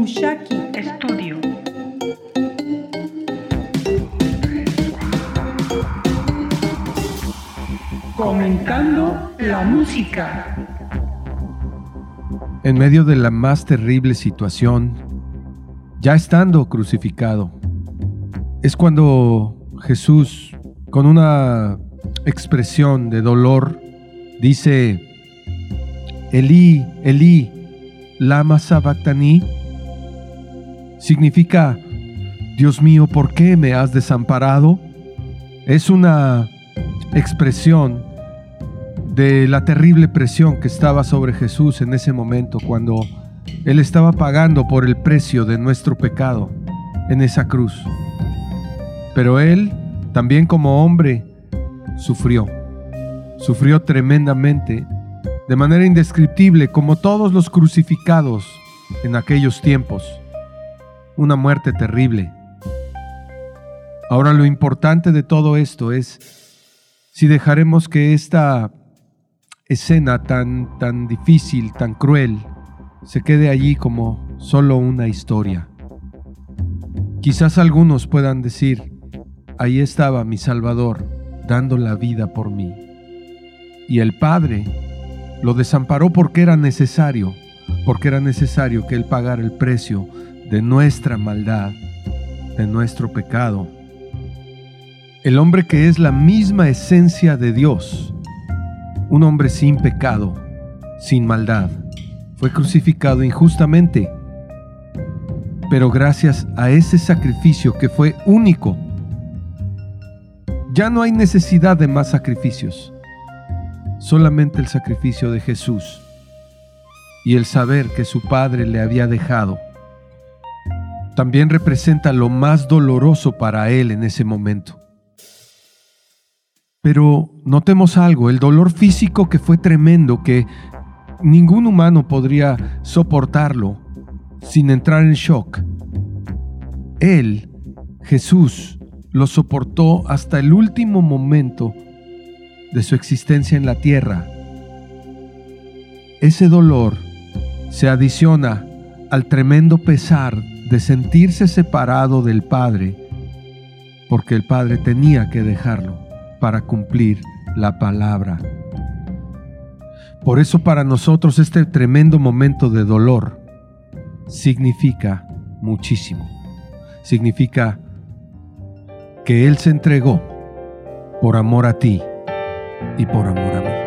Mushaki Studio. Comentando la música. En medio de la más terrible situación, ya estando crucificado, es cuando Jesús, con una expresión de dolor, dice, Elí, Elí, lama sabactani, significa, Dios mío, ¿por qué me has desamparado? Es una expresión de la terrible presión que estaba sobre Jesús en ese momento cuando Él estaba pagando por el precio de nuestro pecado en esa cruz. Pero Él, también como hombre, sufrió. Sufrió tremendamente, de manera indescriptible, como todos los crucificados en aquellos tiempos. Una muerte terrible. Ahora lo importante de todo esto es si dejaremos que esta escena tan, tan difícil, tan cruel, se quede allí como solo una historia. Quizás algunos puedan decir, ahí estaba mi Salvador dando la vida por mí. Y el Padre lo desamparó porque era necesario, porque era necesario que Él pagara el precio de nuestra maldad, de nuestro pecado. El hombre que es la misma esencia de Dios, un hombre sin pecado, sin maldad, fue crucificado injustamente. Pero gracias a ese sacrificio que fue único, ya no hay necesidad de más sacrificios, solamente el sacrificio de Jesús y el saber que su Padre le había dejado. También representa lo más doloroso para él en ese momento. Pero notemos algo, el dolor físico que fue tremendo, que ningún humano podría soportarlo sin entrar en shock. Él, Jesús, lo soportó hasta el último momento de su existencia en la tierra. Ese dolor se adiciona al tremendo pesar de sentirse separado del Padre, porque el Padre tenía que dejarlo para cumplir la palabra. Por eso para nosotros este tremendo momento de dolor significa muchísimo. Significa que Él se entregó por amor a ti y por amor a mí.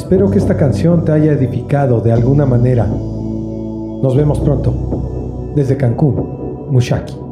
Espero que esta canción te haya edificado de alguna manera. Nos vemos pronto. Desde Cancún, Mushaki.